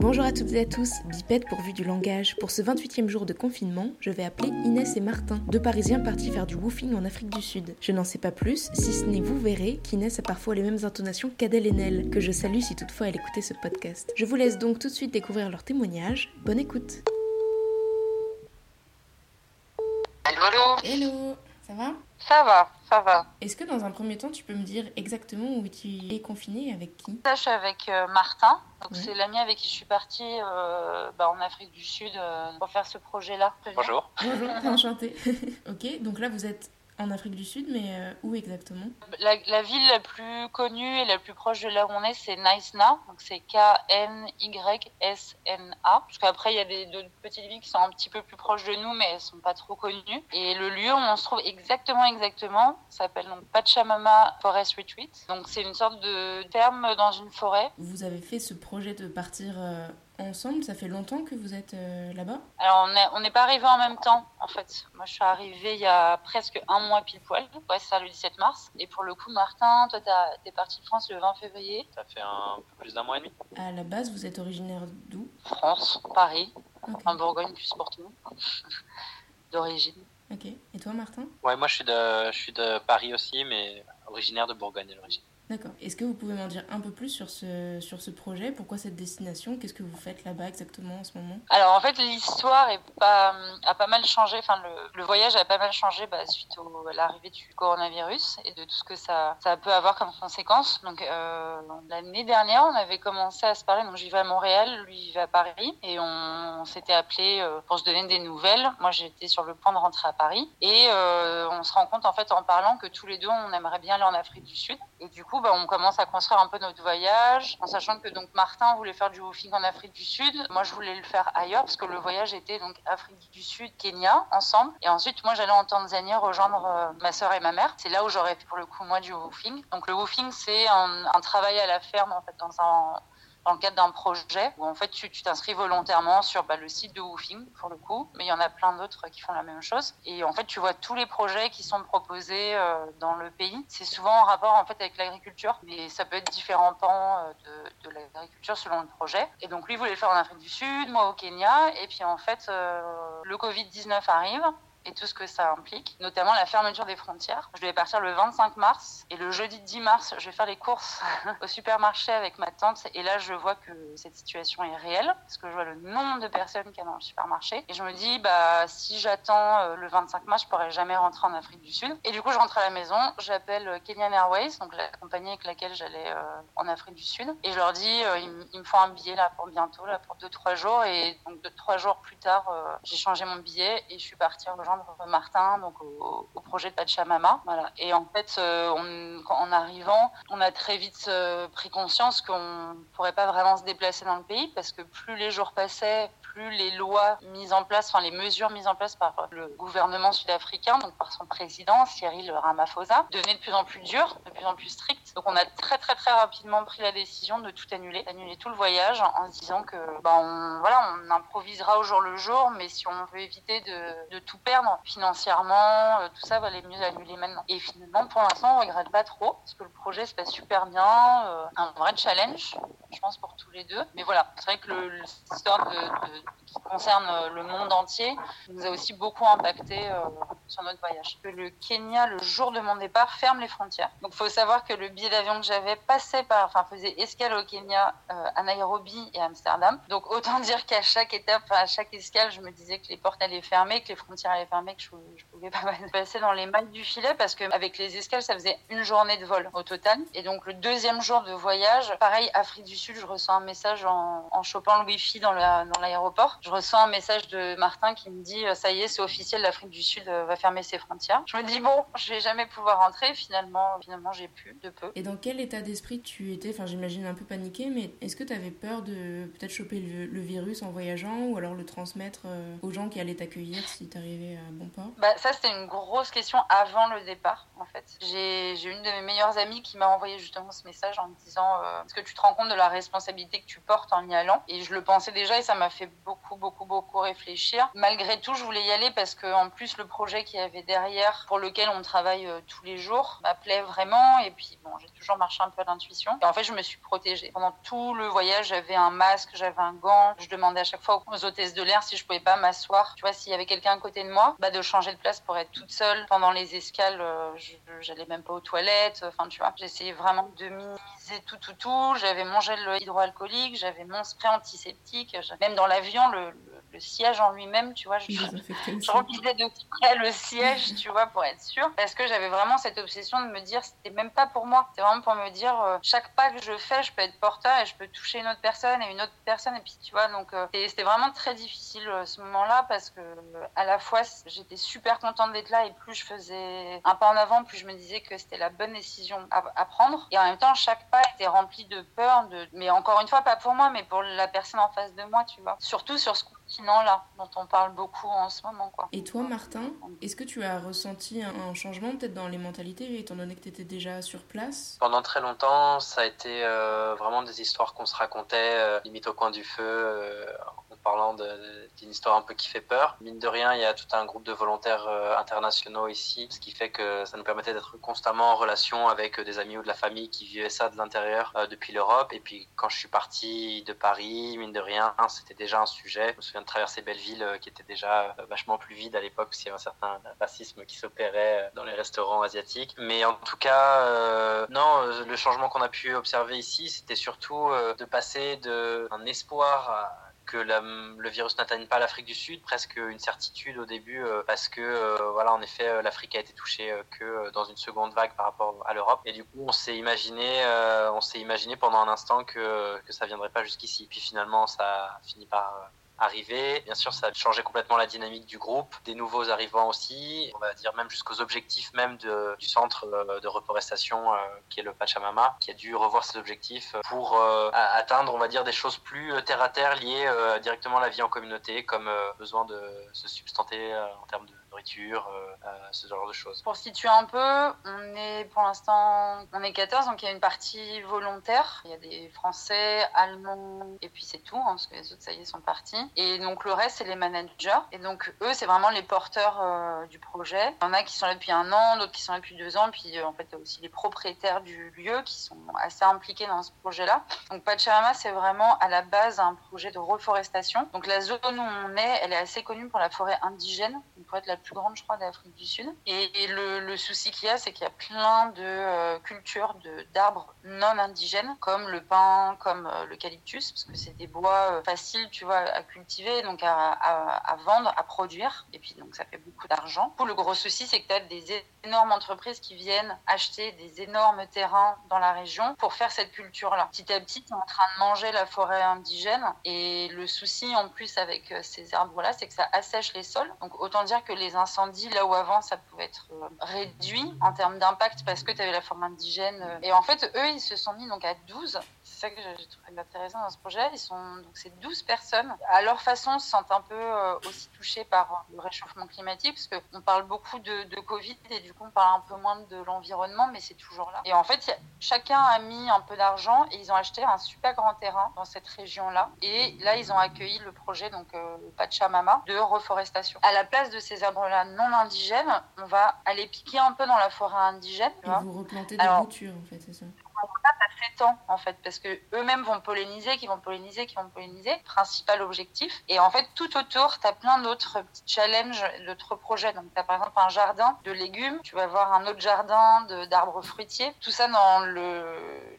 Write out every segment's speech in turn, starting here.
Bonjour à toutes et à tous, Bipette pourvu du langage. Pour ce 28e jour de confinement, je vais appeler Inès et Martin, deux Parisiens partis faire du woofing en Afrique du Sud. Je n'en sais pas plus, si ce n'est vous verrez qu'Inès a parfois les mêmes intonations qu'Adèle Haenel, que je salue si toutefois elle écoutait ce podcast. Je vous laisse donc tout de suite découvrir leur témoignage. Bonne écoute. Hello, ça va Ça va. Est-ce que dans un premier temps tu peux me dire exactement où tu es confiné et avec qui? Là, je suis avec euh, Martin. Donc, Ouais. c'est l'ami avec qui je suis partie euh, bah, en Afrique du Sud euh, pour faire ce projet-là. Bonjour. Bonjour, enchanté. ok, donc là vous êtes en Afrique du Sud, mais euh, où exactement? La, la ville la plus connue et la plus proche de là où on est, c'est Naïsna. Donc, c'est K-N-Y-S-N-A. Parce qu'après, il y a des d'autres petites villes qui sont un petit peu plus proches de nous, mais elles sont pas trop connues. Et le lieu où on se trouve exactement, exactement, s'appelle donc Pachamama Forest Retreat. Donc, c'est une sorte de ferme dans une forêt. Vous avez fait ce projet de partir euh, ensemble, ça fait longtemps que vous êtes euh, là-bas? Alors, on n'est on n'est pas arrivé en même temps, en fait. Moi, je suis arrivée il y a presque un mois pile poil. Ouais, ça, le 17 mars. Et pour le coup, Martin, toi, t'es parti de France le 20 février. Ça fait un peu plus d'un mois et demi. À la base, vous êtes originaire d'où? France, Paris, en Bourgogne, plus pour tout. D'origine. Ok. Et toi, Martin? Ouais, moi je suis de, je suis de Paris aussi, mais originaire de Bourgogne à l'origine. D'accord. Est-ce que vous pouvez m'en dire un peu plus sur ce, sur ce projet? Pourquoi cette destination? Qu'est-ce que vous faites là-bas exactement en ce moment? Alors, en fait, l'histoire pas, a pas mal changé. Enfin, le, le voyage a pas mal changé bah, suite au, à l'arrivée du coronavirus et de tout ce que ça, ça peut avoir comme conséquence. Donc, euh, l'année dernière, on avait commencé à se parler. Donc, j'y vais à Montréal, lui, il va à Paris. Et on, on s'était appelé euh, pour se donner des nouvelles. Moi, j'étais sur le point de rentrer à Paris. Et euh, on se rend compte, en fait, en parlant, que tous les deux, on aimerait bien aller en Afrique du Sud. Et du coup, bah, on commence à construire un peu notre voyage, en sachant que donc Martin voulait faire du woofing en Afrique du Sud. Moi, je voulais le faire ailleurs, parce que le voyage était donc Afrique du Sud, Kenya, ensemble. Et ensuite, moi, j'allais en Tanzanie rejoindre euh, ma sœur et ma mère. C'est là où j'aurais fait pour le coup, moi, du woofing. Donc, le woofing, c'est un, un travail à la ferme, en fait, dans un dans le cadre d'un projet où en fait tu t'inscris volontairement sur bah, le site de Woofing pour le coup, mais il y en a plein d'autres qui font la même chose. Et en fait tu vois tous les projets qui sont proposés euh, dans le pays. C'est souvent en rapport en fait avec l'agriculture, mais ça peut être différents pans euh, de, l'agriculture selon le projet. Et donc lui voulait le faire en Afrique du Sud, moi au Kenya, et puis en fait euh, le Covid 19 arrive et tout ce que ça implique, notamment la fermeture des frontières. Je devais partir le 25 mars et le jeudi 10 mars, je vais faire les courses au supermarché avec ma tante. Et là je vois que cette situation est réelle parce que je vois le nombre de personnes qu'il y a dans le supermarché. Et je me dis bah si j'attends euh, le 25 mars, je pourrai jamais rentrer en Afrique du Sud. Et du coup, je rentre à la maison, j'appelle euh, Kenyan Airways, donc la compagnie avec laquelle j'allais euh, en Afrique du Sud. Et je leur dis il, me faut un billet là pour bientôt là pour 2 3 jours. Et donc 2 3 jours plus tard, j'ai changé mon billet et je suis partie rejoindre Martin au, projet de Pachamama. Voilà. Et en fait, euh, en arrivant, on a très vite euh, pris conscience qu'on pourrait pas vraiment se déplacer dans le pays parce que plus les jours passaient, plus les lois mises en place, enfin les mesures mises en place par le gouvernement sud-africain, donc par son président Cyril Ramaphosa, devenaient de plus en plus dures, de plus en plus strictes. Donc on a très très très rapidement pris la décision de tout annuler, d'annuler tout le voyage en se disant que bah, on, voilà, on improvisera au jour le jour, mais si on veut éviter de, tout perdre financièrement, euh, tout ça, valait mieux annuler maintenant. Et finalement, pour l'instant, on regrette pas trop parce que le projet se passe super bien, euh, un vrai challenge, je pense pour tous les deux. Mais voilà, c'est vrai que l'histoire qui concerne euh, le monde entier nous a aussi beaucoup impacté sur notre voyage. Le Kenya, le jour de mon départ, ferme les frontières. Donc, faut savoir que le billet d'avion que j'avais passait par, enfin, faisait escale au Kenya, euh, à Nairobi et à Amsterdam. Donc, autant dire qu'à chaque étape, à chaque escale, je me disais que les portes allaient fermer, que les frontières allaient fermer, que je, je pouvais pas passer dans les mailles du filet parce que avec les escales, ça faisait une journée de vol au total. Et donc, le deuxième jour de voyage, pareil, Afrique du Sud, je reçois un message en, chopant le Wi-Fi dans l'aéroport. Je reçois un message de Martin qui me dit, euh, ça y est, c'est officiel, l'Afrique du Sud euh, va fermer ses frontières. Je me dis, bon, je vais jamais pouvoir rentrer. Finalement, finalement, j'ai pu, de peu. Et dans quel état d'esprit tu étais? Enfin, j'imagine un peu paniqué, mais est-ce que tu avais peur de peut-être choper le, virus en voyageant ou alors le transmettre euh, aux gens qui allaient t'accueillir si t'arrivais à bon port? Bah, ça, c'était une grosse question avant le départ, en fait. J'ai j'ai une de mes meilleures amies qui m'a envoyé justement ce message en me disant euh, Est-ce que tu te rends compte de la responsabilité que tu portes en y allant? Et je le pensais déjà et ça m'a fait beaucoup, beaucoup, beaucoup réfléchir. Malgré tout, je voulais y aller parce que en plus, le projet qu'il y avait derrière, pour lequel on travaille euh, tous les jours, m'appelait vraiment. Et puis, bon, j'ai toujours marché un peu à l'intuition. Et en fait, je me suis protégée. Pendant tout le voyage, j'avais un masque, j'avais un gant. Je demandais à chaque fois aux hôtesses de l'air si je pouvais pas m'asseoir. Tu vois, s'il y avait quelqu'un à côté de moi, bah, de changer de place pour être toute seule. Pendant les escales, euh, j'allais même pas aux toilettes. Enfin, tu vois, j'essayais vraiment de minimiser tout, tout, tout. J'avais mon gel hydroalcoolique, j'avais mon spray antiseptique. Même dans l'avion, le le siège en lui-même, tu vois, je, je remplissais de près le siège, tu vois, pour être sûr, parce que j'avais vraiment cette obsession de me dire, c'était même pas pour moi, c'est vraiment pour me dire, euh, chaque pas que je fais, je peux être porteur et je peux toucher une autre personne et une autre personne, et puis tu vois, donc euh, c'était vraiment très difficile euh, ce moment-là parce que à la fois j'étais super contente d'être là et plus je faisais un pas en avant, plus je me disais que c'était la bonne décision à, à, prendre, et en même temps chaque pas était rempli de peur, de, mais encore une fois pas pour moi, mais pour la personne en face de moi, tu vois, surtout sur ce continent-là, dont on parle beaucoup en ce moment. Quoi. Et toi, Martin, est-ce que tu as ressenti un, changement peut-être dans les mentalités, étant donné que tu étais déjà sur place? Pendant très longtemps, ça a été euh, vraiment des histoires qu'on se racontait, euh, limite au coin du feu, euh, parlant d'une histoire un peu qui fait peur. Mine de rien, il y a tout un groupe de volontaires euh, internationaux ici, ce qui fait que ça nous permettait d'être constamment en relation avec euh, des amis ou de la famille qui vivaient ça de l'intérieur euh, depuis l'Europe. Et puis quand je suis parti de Paris, mine de rien, c'était déjà un sujet. Je me souviens de traverser Belleville qui était déjà vachement plus vide à l'époque parce y avait un certain racisme qui s'opérait dans les restaurants asiatiques. Mais en tout cas, non, le changement qu'on a pu observer ici, c'était surtout de passer d'un espoir à que le virus n'atteigne pas l'Afrique du Sud, presque une certitude au début, euh, parce que, euh, voilà, en effet, euh, l'Afrique a été touchée que dans une seconde vague par rapport à l'Europe. Et du coup, on s'est imaginé, on s'est imaginé pendant un instant que, que ça viendrait pas jusqu'ici. Puis finalement, ça a fini par Bien sûr, ça a changé complètement la dynamique du groupe, des nouveaux arrivants aussi, on va dire même jusqu'aux objectifs même de, du centre euh, de reforestation euh, qui est le Pachamama, qui a dû revoir ses objectifs pour euh, atteindre, on va dire, des choses plus terre à terre liées directement à la vie en communauté, comme besoin de se substanter en termes de euh, euh, ce genre de choses. Pour situer un peu, on est pour l'instant, on est 14, donc il y a une partie volontaire. Il y a des Français, Allemands, et puis c'est tout, hein, parce que les autres, ça y est, sont partis. Et donc le reste, c'est les managers. Et donc eux, c'est vraiment les porteurs euh, du projet. Il y en a qui sont là depuis un an, d'autres qui sont là depuis deux ans, puis en fait, il y a aussi les propriétaires du lieu qui sont assez impliqués dans ce projet-là. Donc Pachamama, c'est vraiment à la base un projet de reforestation. Donc la zone où on est, elle est assez connue pour la forêt indigène, pour être la plus grande, je crois, d'Afrique du Sud. Et, le, souci qu'il y a, c'est qu'il y a plein de euh, cultures d'arbres non indigènes, comme le pin, comme euh, l'eucalyptus, parce que c'est des bois euh, faciles, tu vois, à cultiver, donc à, vendre, à produire. Et puis, donc, ça fait beaucoup d'argent. Le gros souci, c'est que tu as des énormes entreprises qui viennent acheter des énormes terrains dans la région pour faire cette culture-là. Petit à petit, tu es en train de manger la forêt indigène. Et le souci, en plus, avec ces arbres-là, c'est que ça assèche les sols. Donc, autant dire que les incendies, là où avant ça pouvait être euh, réduit en termes d'impact parce que tu avais la forme indigène. Euh. Et en fait, eux, ils se sont mis donc à 12. C'est ça que j'ai trouvé intéressant dans ce projet. Ils sont donc ces 12 personnes, à leur façon, se sentent un peu euh, aussi touchées par le réchauffement climatique parce qu'on parle beaucoup de, Covid et du coup on parle un peu moins de l'environnement, mais c'est toujours là. Et en fait, chacun a mis un peu d'argent et ils ont acheté un super grand terrain dans cette région-là. Et là, ils ont accueilli le projet donc Pachamama de reforestation. À la place de ces arbres-là non indigènes, on va aller piquer un peu dans la forêt indigène. Et vous replantez des boutures, en fait, c'est ça? S'étend en fait parce que eux-mêmes vont polliniser, qui vont polliniser, qui vont polliniser, principal objectif. Et en fait, tout autour, tu as plein d'autres petits challenges, d'autres projets. Donc, tu as par exemple un jardin de légumes, tu vas avoir un autre jardin d'arbres fruitiers. Tout ça dans le,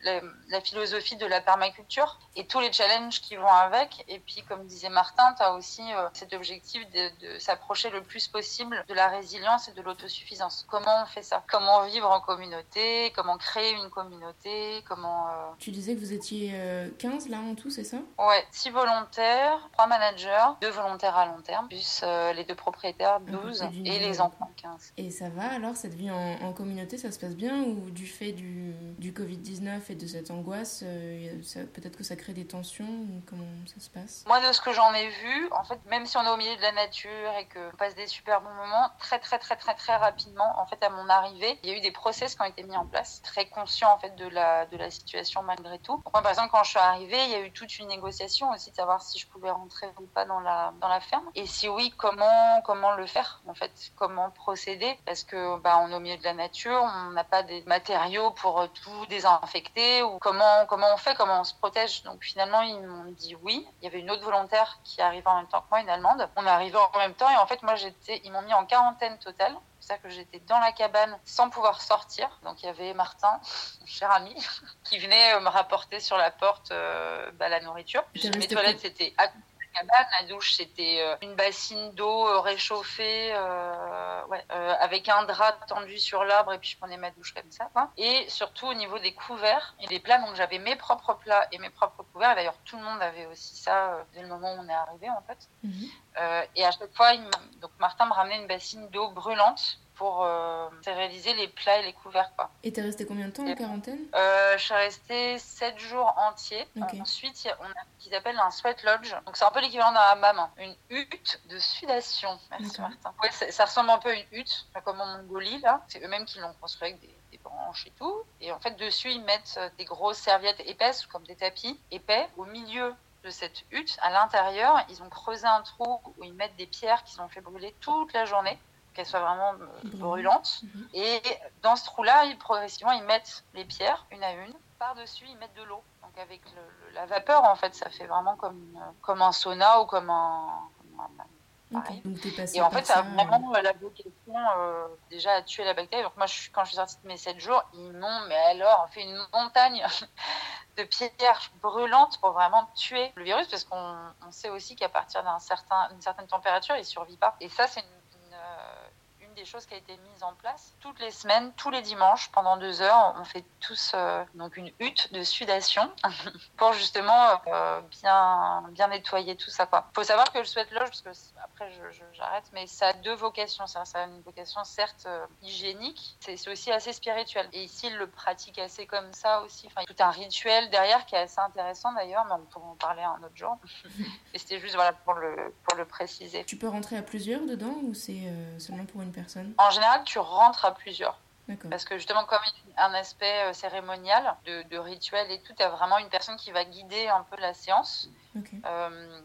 la, philosophie de la permaculture et tous les challenges qui vont avec. Et puis, comme disait Martin, tu as aussi euh, cet objectif de, de s'approcher le plus possible de la résilience et de l'autosuffisance. Comment on fait ça? Comment vivre en communauté? Comment créer une communauté? Comment euh, Tu disais que vous étiez 15 euh, là en tout, c'est ça? Ouais, 6 volontaires, 3 managers, 2 volontaires à long terme, plus les deux propriétaires, 12, et les enfants, 15. Et ça va alors, cette vie en, communauté, ça se passe bien ou du fait du, du Covid-19 et de cette angoisse, peut-être que ça crée des tensions Comment ça se passe? Moi, de ce que j'en ai vu, en fait, même si on est au milieu de la nature et qu'on passe des super bons moments, très, très, très, très, très rapidement, en fait, à mon arrivée, il y a eu des process qui ont été mis en place, très conscients, en fait, de la, de la malgré tout. moi, par exemple, quand je suis arrivée, il y a eu toute une négociation aussi de savoir si je pouvais rentrer ou pas dans la, dans la ferme. Et si oui, comment, comment le faire, en fait, comment procéder, parce que bah, on est au milieu de la nature, on n'a pas des matériaux pour tout désinfecter, ou comment, comment on fait, comment on se protège? Donc finalement, ils m'ont dit oui. Il y avait une autre volontaire qui arrivait en même temps que moi, une Allemande. On est arrivé en même temps, et en fait, moi, j'étais, ils m'ont mis en quarantaine totale. C'est-à-dire que j'étais dans la cabane sans pouvoir sortir. Donc il y avait Martin, mon cher ami, qui venait me rapporter sur la porte euh, bah, la nourriture. Mes toilettes, c'était à cabane. La douche, c'était euh, une bassine d'eau euh, réchauffée, euh, ouais, avec un drap tendu sur l'arbre, et puis je prenais ma douche comme ça. Et surtout au niveau des couverts et des plats, donc j'avais mes propres plats et mes propres couverts. D'ailleurs, tout le monde avait aussi ça dès le moment où on est arrivé, en fait. Mhm. et à chaque fois, donc Martin me ramenait une bassine d'eau brûlante pour euh, réaliser les plats et les couverts. Quoi. Et t'es resté combien de temps en quarantaine? Euh, Je suis restée 7 jours entiers. Ensuite, on a ce qu'ils appellent un sweat lodge. Donc c'est un peu l'équivalent d'un hammam, hein. une hutte de sudation. Merci Martin. Ouais, ça, ressemble un peu à une hutte, comme en Mongolie là. C'est eux-mêmes qui l'ont construit avec des, des branches et tout. Et en fait, dessus, ils mettent des grosses serviettes épaisses, comme des tapis épais, au milieu de cette hutte, à l'intérieur, ils ont creusé un trou où ils mettent des pierres qu'ils ont fait brûler toute la journée qu'elle soit vraiment euh, brûlante. Mhm. Et dans ce trou-là, ils, progressivement, ils mettent les pierres une à une. Par-dessus, ils mettent de l'eau. Donc avec la vapeur, en fait, ça fait vraiment comme, comme un sauna ou comme un... et en fait, ça a vraiment euh, la vocation euh, déjà à tuer la bactérie. Donc moi, je, quand je suis sortie de mes 7 jours, ils m'ont, mais alors, fait une montagne de pierres brûlantes pour vraiment tuer le virus, parce qu'on sait aussi qu'à partir d'une certain, certaine température, il ne survit pas. Et ça, c'est une des choses qui a été mise en place. Toutes les semaines, tous les dimanches, pendant deux heures, on fait tous euh, donc une hutte de sudation pour justement euh, bien, bien nettoyer tout ça. Il faut savoir que le sweat lodge, parce que après j'arrête, mais ça a deux vocations. Ça, ça a une vocation certes euh, hygiénique, c'est aussi assez spirituel. Et ici, il le pratique assez comme ça aussi. Enfin, tout un rituel derrière qui est assez intéressant d'ailleurs, mais on pourra en parler un autre jour. Et c'était juste voilà, pour, le, pour le préciser. Tu peux rentrer à plusieurs dedans ou c'est seulement pour une personne? En général, tu rentres à plusieurs. Parce que justement, comme un aspect euh, cérémonial, de, rituel et tout, tu as vraiment une personne qui va guider un peu la séance. Euh,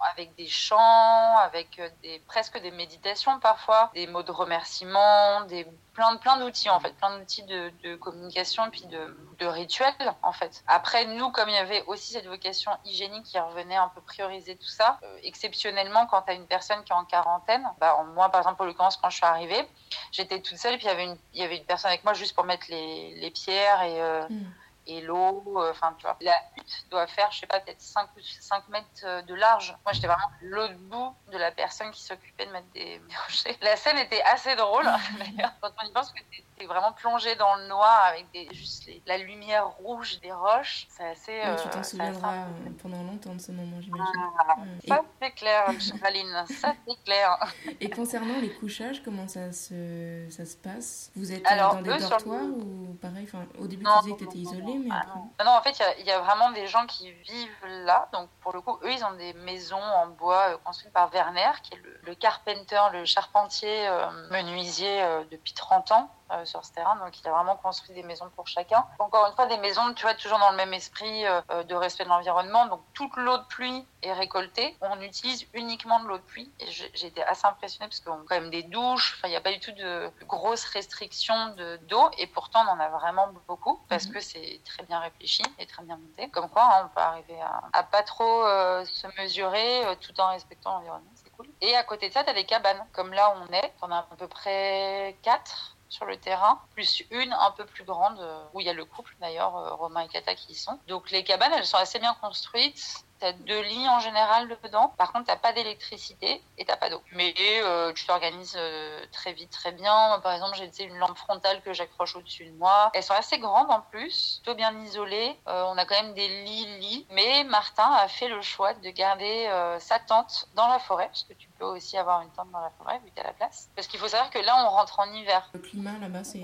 avec des chants, avec euh, presque des méditations parfois, des mots de remerciement, des, plein, plein d'outils en fait, plein d'outils de, de, communication puis de, rituels en fait. Après, nous, comme il y avait aussi cette vocation hygiénique qui revenait un peu prioriser tout ça, euh, exceptionnellement quand tu as une personne qui est en quarantaine, bah, moi par exemple, pour le quand je suis arrivée, j'étais toute seule et puis il y avait une, personne avec moi juste pour mettre les, pierres et... Euh, hmm et l'eau, euh, enfin, tu vois. La hutte doit faire, je sais pas, peut-être 5, 5 mètres euh, de large. Moi, j'étais vraiment l'autre bout de la personne qui s'occupait de mettre des, rochers. La scène était assez drôle, d'ailleurs, quand on y pense que t'es vraiment plongé dans le noir avec des, juste la lumière rouge des roches. C'est assez. tu t'en euh, souviendras pendant longtemps de ce moment, j'imagine. Ah, ça, c'est clair, Chaline, ça, c'est clair. Et concernant les couchages, comment ça se, ça se passe? Vous êtes dans des dortoirs ou pareil? Au début, tu disais que tu étais isolée. Ah non. en fait, il y, a vraiment des gens qui vivent là. Donc, pour le coup, eux, ils ont des maisons en bois euh, construites par Werner, qui est le, carpenter, le charpentier euh, menuisier euh, depuis 30 ans. Euh, sur ce terrain. Donc, il a vraiment construit des maisons pour chacun. Encore une fois, des maisons, tu vois, toujours dans le même esprit euh, euh, de respect de l'environnement. Donc, toute l'eau de pluie est récoltée. On utilise uniquement de l'eau de pluie. Et j'ai été assez impressionnée parce qu'on a quand même des douches. Enfin, il n'y a pas du tout de grosses restrictions d'eau. et pourtant, on en a vraiment beaucoup parce mhm. que c'est très bien réfléchi et très bien monté. Comme quoi, hein, on peut arriver à, à pas trop se mesurer tout en respectant l'environnement. C'est cool. Et à côté de ça, tu as des cabanes. Comme là où on est, on a à peu près quatre sur le terrain, plus une un peu plus grande euh, où il y a le couple d'ailleurs, euh, Romain et Kata qui y sont. Donc les cabanes, elles sont assez bien construites. T'as deux lits en général dedans. Par contre, t'as pas d'électricité et t'as pas d'eau. Mais euh, tu t'organises euh, très vite, très bien. par exemple, j'ai une lampe frontale que j'accroche au-dessus de moi. Elles sont assez grandes en plus, plutôt bien isolées. Euh, on a quand même des lits-lits. Mais Martin a fait le choix de garder sa tente dans la forêt, parce que tu peux aussi avoir une tente dans la forêt vu que t'as la place. Parce qu'il faut savoir que là, on rentre en hiver. Le climat là-bas, c'est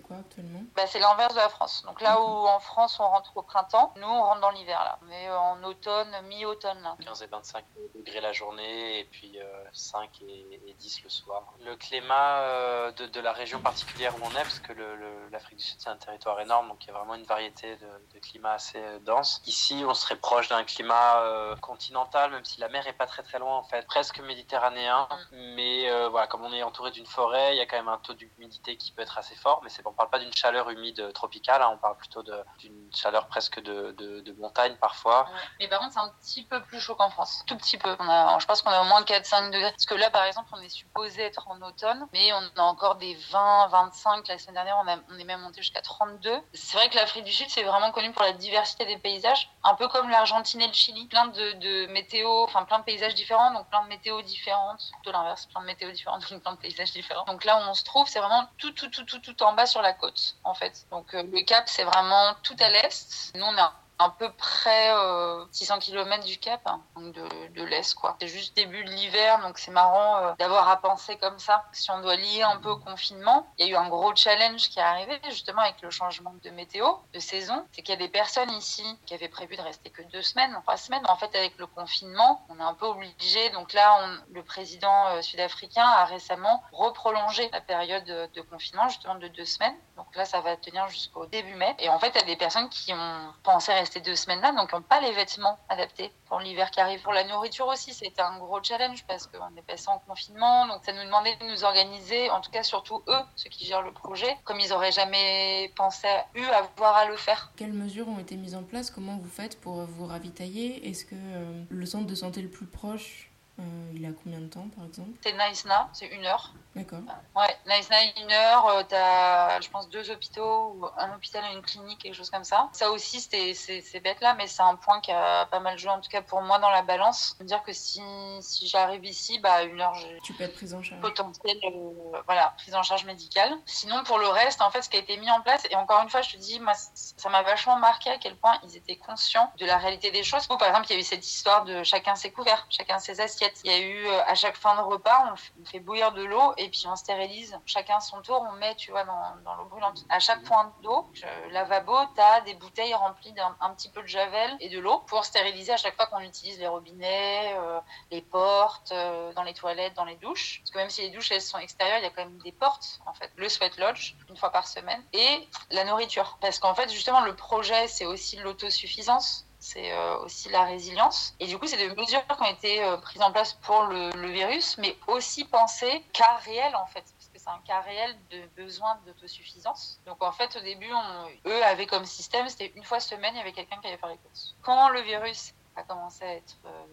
quoi actuellement? Bah, C'est l'inverse de la France. Donc là où en France, on rentre au printemps, nous, on rentre dans l'hiver là. Mais en automne, mi-automne. 15 et 25 degrés la journée et puis 5 et, 10 le soir. Le climat de, de, la région particulière où on est, parce que l'Afrique du Sud c'est un territoire énorme, donc il y a vraiment une variété de, de climats assez dense. Ici, on serait proche d'un climat continental, même si la mer est pas très très loin en fait, presque méditerranéen. Mm. Mais voilà, comme on est entouré d'une forêt, il y a quand même un taux d'humidité qui peut être assez fort, mais c'est, on parle pas d'une chaleur humide tropicale, hein, on parle plutôt d'une chaleur presque de, de, montagne parfois. Mais par contre, c'est un petit peu plus chaud qu'en France, tout petit peu. On a, je pense qu'on a au moins 4-5 degrés. Parce que là, par exemple, on est supposé être en automne, mais on a encore des 20, 25. La semaine dernière, on, est même monté jusqu'à 32. C'est vrai que l'Afrique du Sud, c'est vraiment connu pour la diversité des paysages, un peu comme l'Argentine et le Chili. Plein de, de météo, enfin plein de paysages différents, donc plein de météo différentes. Plutôt l'inverse, plein de météo différentes, donc plein de paysages différents. Donc là où on se trouve, c'est vraiment tout, tout, tout, tout, tout en bas sur la côte, en fait. Donc euh, le Cap, c'est vraiment tout à l'est. Nous, on est à peu près euh, 600 km du Cap, hein, de, de l'Est. quoi. C'est juste début de l'hiver, donc c'est marrant euh, d'avoir à penser comme ça. Si on doit lier un peu au confinement, il y a eu un gros challenge qui est arrivé justement avec le changement de météo, de saison. C'est qu'il y a des personnes ici qui avaient prévu de rester que deux semaines, trois semaines. En fait, avec le confinement, on est un peu obligé. Donc là, le président euh, sud-africain a récemment reprolongé la période de, de confinement justement de deux semaines. Donc là, ça va tenir jusqu'au début mai. Et en fait, il y a des personnes qui ont pensé rester deux semaines-là, donc n'ont pas les vêtements adaptés pour l'hiver qui arrive. Pour la nourriture aussi, c'était un gros challenge parce qu'on est passé en confinement. Donc ça nous demandait de nous organiser, en tout cas surtout eux, ceux qui gèrent le projet, comme ils n'auraient jamais pensé, eu, avoir à le faire. Quelles mesures ont été mises en place? Comment vous faites pour vous ravitailler? Est-ce que euh, le centre de santé le plus proche euh, il a combien de temps, par exemple? C'est Naïsna, c'est une heure. D'accord. Ouais, une heure. Euh, tu as, je pense, deux hôpitaux, un hôpital et une clinique, quelque chose comme ça. Ça aussi, c'est bête là, mais c'est un point qui a pas mal joué, en tout cas pour moi, dans la balance. dire que si, si j'arrive ici, bah, une heure, tu peux être prise en charge. Potentiel, euh, voilà, prise en charge médicale. Sinon, pour le reste, en fait, ce qui a été mis en place, et encore une fois, je te dis, moi, ça m'a vachement marqué à quel point ils étaient conscients de la réalité des choses. par exemple, il y a eu cette histoire de chacun ses couverts, chacun ses assiettes il y a eu euh, à chaque fin de repas, on fait bouillir de l'eau et puis on stérilise. Chacun son tour, on met, tu vois, dans, dans l'eau brûlante. À chaque point d'eau, lavabo, tu as des bouteilles remplies d'un petit peu de javel et de l'eau pour stériliser à chaque fois qu'on utilise les robinets, euh, les portes, euh, dans les toilettes, dans les douches. Parce que même si les douches elles sont extérieures, il y a quand même des portes en fait. Le sweat lodge une fois par semaine et la nourriture. Parce qu'en fait justement le projet c'est aussi l'autosuffisance c'est euh, aussi la résilience. Et du coup, c'est des mesures qui ont été euh, prises en place pour le, virus, mais aussi pensées cas réel en fait, parce que c'est un cas réel de besoin d'autosuffisance. Donc en fait, au début, eux avaient comme système, c'était une fois semaine, il y avait quelqu'un qui allait faire les courses. Quand le virus a commencé à être euh,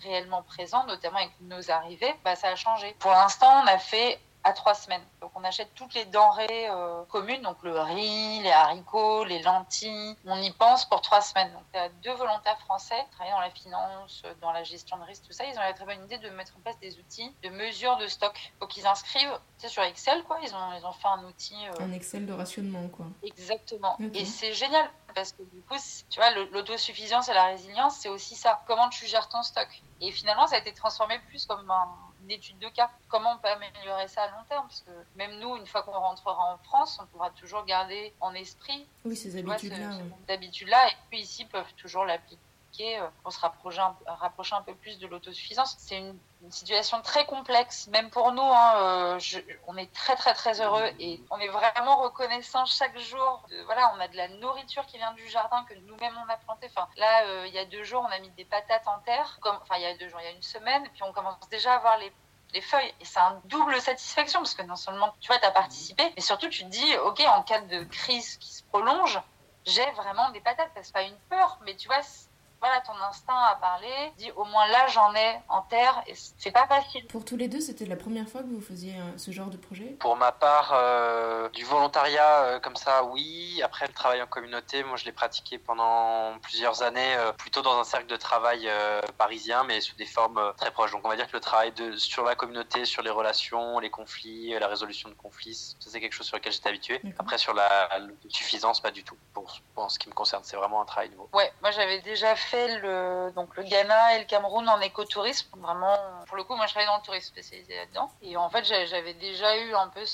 réellement présent, notamment avec nos arrivées, bah, ça a changé. Pour l'instant, on a fait à trois semaines. Donc on achète toutes les denrées euh, communes, donc le riz, les haricots, les lentilles. On y pense pour trois semaines. Donc il y a deux volontaires français qui travaillent dans la finance, dans la gestion de risque, tout ça. Ils ont la très bonne idée de mettre en place des outils de mesure de stock. Faut qu'ils inscrivent, tu sais, sur Excel quoi. Ils ont ils ont fait un outil. Euh, un Excel de rationnement quoi. Exactement. Et c'est génial parce que du coup, tu vois, l'autosuffisance et la résilience, c'est aussi ça. Comment tu gères ton stock? Et finalement, ça a été transformé plus comme un une étude de cas. Comment on peut améliorer ça à long terme? Parce que même nous, une fois qu'on rentrera en France, on pourra toujours garder en esprit oui, ces habitudes-là. Et puis ici peuvent toujours l'appliquer euh, pour se rapprocher un, peu plus de l'autosuffisance. C'est une, situation très complexe, même pour nous. Hein, euh, on est très très très heureux et on est vraiment reconnaissant chaque jour. voilà, on a de la nourriture qui vient du jardin que nous-mêmes on a planté. Enfin, là, euh, il y a deux jours, on a mis des patates en terre. Enfin, il y a deux jours, il y a une semaine, puis on commence déjà à voir les les feuilles. Et c'est un double satisfaction parce que non seulement tu vois, tu as participé, mais surtout tu te dis, OK, en cas de crise qui se prolonge, j'ai vraiment des patates. C'est pas une peur, mais tu vois, voilà, ton instinct a parlé, dit au moins là j'en ai en terre et c'est pas facile. Pour tous les deux, c'était la première fois que vous faisiez euh, ce genre de projet? Pour ma part, euh, du volontariat euh, comme ça, oui. Après, le travail en communauté, moi je l'ai pratiqué pendant plusieurs années, plutôt dans un cercle de travail parisien, mais sous des formes très proches. Donc on va dire que le travail de, sur la communauté, sur les relations, les conflits, la résolution de conflits, c'est quelque chose sur lequel j'étais habitué. Après, sur la, suffisance, pas du tout. Pour, pour ce qui me concerne, c'est vraiment un travail nouveau. Ouais, moi j'avais déjà fait le, donc le Ghana et le Cameroun en écotourisme. Vraiment, pour le coup, moi je travaillais dans le tourisme spécialisé là-dedans. Et en fait, j'avais déjà eu un peu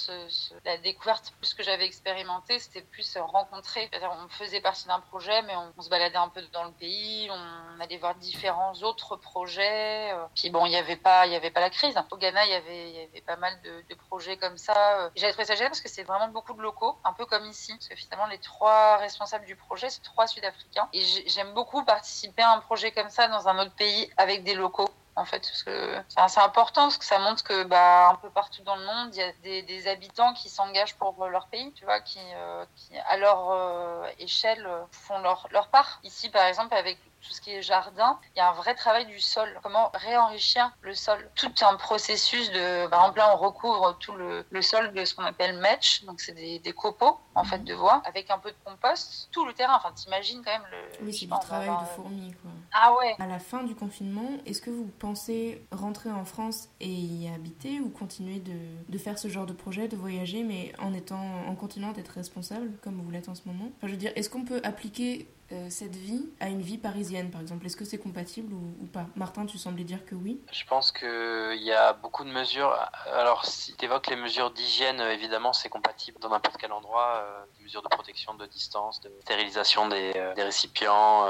la découverte, plus que j'avais expérimenté, c'était plus rencontrer. On faisait partie d'un projet, mais on, se baladait un peu dans le pays, on allait voir différents autres projets. Euh. Puis bon, il n'y avait pas, avait pas la crise. Au Ghana, il y avait, y avait pas mal de, de projets comme ça. J'avais trouvé ça génial parce que c'est vraiment beaucoup de locaux, un peu comme ici, parce que finalement les trois responsables du projet, c'est trois Sud-Africains. Et j'aime beaucoup participer à un projet comme ça dans un autre pays avec des locaux en fait, parce que c'est important, parce que ça montre que bah, un peu partout dans le monde, il y a des, habitants qui s'engagent pour leur pays, tu vois, qui, euh, qui à leur euh, échelle font leur, leur part. Ici, par exemple, avec tout ce qui est jardin, il y a un vrai travail du sol. Comment réenrichir le sol Tout un processus de, par exemple là, on recouvre tout le, le sol de ce qu'on appelle match, donc c'est des, des, copeaux en fait de bois avec un peu de compost, tout le terrain. Enfin, t'imagines quand même le. Oui, c'est du travail de fourmi quoi. Ah ouais. À la fin du confinement, est-ce que vous pensez rentrer en France et y habiter ou continuer de, de faire ce genre de projet, de voyager, mais en étant, en continuant d'être responsable comme vous l'êtes en ce moment? Enfin, je veux dire, est-ce qu'on peut appliquer euh, cette vie à une vie parisienne, par exemple Est-ce que c'est compatible ou, pas Martin, tu semblais dire que oui. Je pense qu'il y a beaucoup de mesures. Alors, si tu évoques les mesures d'hygiène, euh, évidemment, c'est compatible dans n'importe quel endroit. Euh, mesures de protection, de distance, de stérilisation des, des récipients.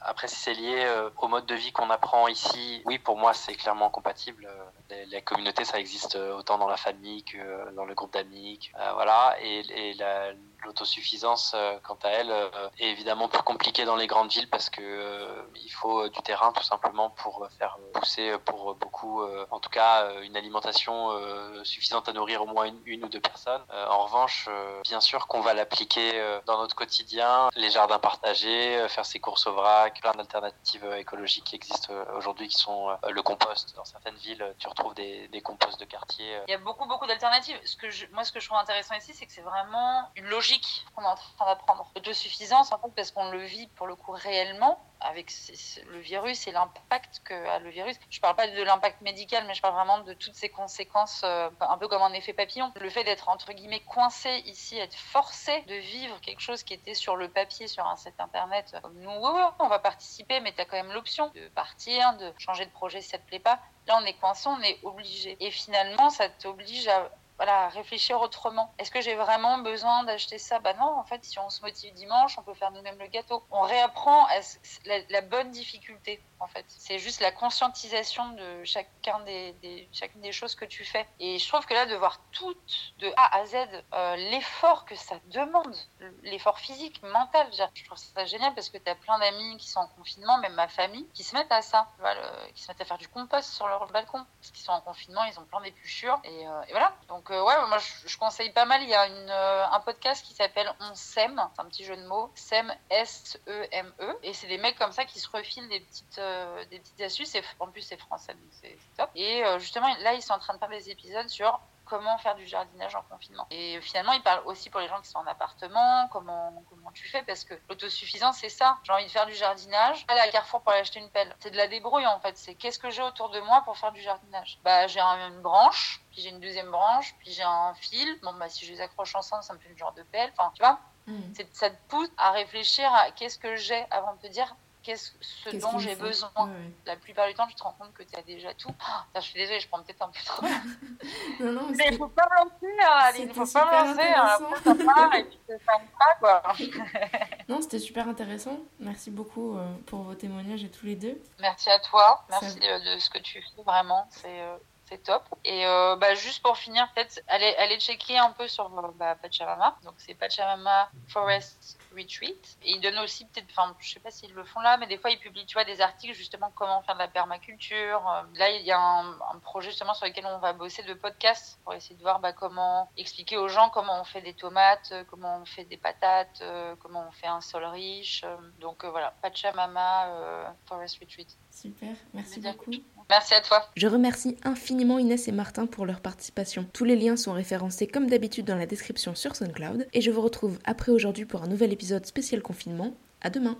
Après, si c'est lié au mode de vie qu'on apprend ici, oui, pour moi, c'est clairement compatible. La communauté, ça existe autant dans la famille que dans le groupe d'amis. voilà. Et la L'autosuffisance, euh, quant à elle, euh, est évidemment plus compliquée dans les grandes villes parce que euh, il faut du terrain tout simplement pour faire pousser pour beaucoup, en tout cas, une alimentation suffisante à nourrir au moins une, ou deux personnes. en revanche, bien sûr qu'on va l'appliquer dans notre quotidien, les jardins partagés, faire ses courses au vrac, plein d'alternatives écologiques qui existent aujourd'hui qui sont le compost. Dans certaines villes, tu retrouves des, des composts de quartier. Il y a beaucoup, beaucoup d'alternatives. Ce que moi, ce que je trouve intéressant ici, c'est que c'est vraiment une logique qu'on est en train d'apprendre. L'autosuffisance, en fait, parce qu'on le vit pour le coup réellement, avec le virus et l'impact que a le virus. Je parle pas de l'impact médical, mais je parle vraiment de toutes ces conséquences, euh, un peu comme un effet papillon. Le fait d'être entre guillemets coincé ici, être forcé de vivre quelque chose qui était sur le papier, sur un site internet, comme nous, on va participer, mais tu as quand même l'option de partir, de changer de projet si ça te plaît pas. Là, on est coincé, on est obligé. Et finalement, ça t'oblige à voilà, réfléchir autrement. Est-ce que j'ai vraiment besoin d'acheter ça? Bah non, en fait, si on se motive dimanche, on peut faire nous-mêmes le gâteau. On réapprend la, bonne difficulté, en fait. C'est juste la conscientisation de chacun des, chacune des choses que tu fais. Et je trouve que là, de voir tout de A à Z, euh, l'effort que ça demande, l'effort physique, mental, je trouve ça génial parce que tu as plein d'amis qui sont en confinement, même ma famille, qui se mettent à ça, qui se mettent à faire du compost sur leur balcon. Parce qu'ils sont en confinement, ils ont plein d'épluchures. Et, euh, et voilà. Donc, euh, ouais, moi je, conseille pas mal. Il y a euh, un podcast qui s'appelle On s'aime, c'est un petit jeu de mots, SEM S-E-M-E. E. Et c'est des mecs comme ça qui se refilent des petites, euh, des petites astuces. Et en plus, c'est français, donc c'est top. Et justement, là, ils sont en train de faire des épisodes sur comment faire du jardinage en confinement. Et finalement, il parle aussi pour les gens qui sont en appartement, comment, comment tu fais, parce que l'autosuffisance, c'est ça. J'ai envie de faire du jardinage, aller à Carrefour pour aller acheter une pelle. C'est de la débrouille, en fait. C'est qu'est-ce que j'ai autour de moi pour faire du jardinage Bah, j'ai une branche, puis j'ai une deuxième branche, puis j'ai un fil. Bon, bah, si je les accroche ensemble, ça me fait une genre de pelle. Enfin, tu vois mmh. Ça te pousse à réfléchir à qu'est-ce que j'ai avant de te dire qu'est-ce ce dont j'ai besoin. La plupart du temps, tu te rends compte que tu as déjà tout. Ah, je suis désolée, je prends peut-être un peu trop. non, non, mais il faut pas me lancer, hein, il faut pas me lancer. Hein, et puis ça pas, quoi. non, c'était super intéressant. Merci beaucoup euh, pour vos témoignages à tous les deux. Merci à toi. Merci de, ce que tu fais, vraiment. C'est. Euh, top. Et euh, bah, juste pour finir, peut-être aller, aller checker un peu sur bah, Pachamama. Donc c'est Pachamama Forest Retreat. Et ils donnent aussi peut-être, enfin je sais pas s'ils le font là, mais des fois ils publient tu vois, des articles justement comment faire de la permaculture. Euh, là il y a un, projet justement sur lequel on va bosser de podcast pour essayer de voir bah, comment expliquer aux gens comment on fait des tomates, euh, comment on fait des patates, comment on fait un sol riche. Donc voilà, Pachamama Forest Retreat. Super, merci beaucoup. Merci à toi. Je remercie infiniment Inès et Martin pour leur participation. Tous les liens sont référencés comme d'habitude dans la description sur SoundCloud et je vous retrouve après aujourd'hui pour un nouvel épisode spécial confinement. À demain.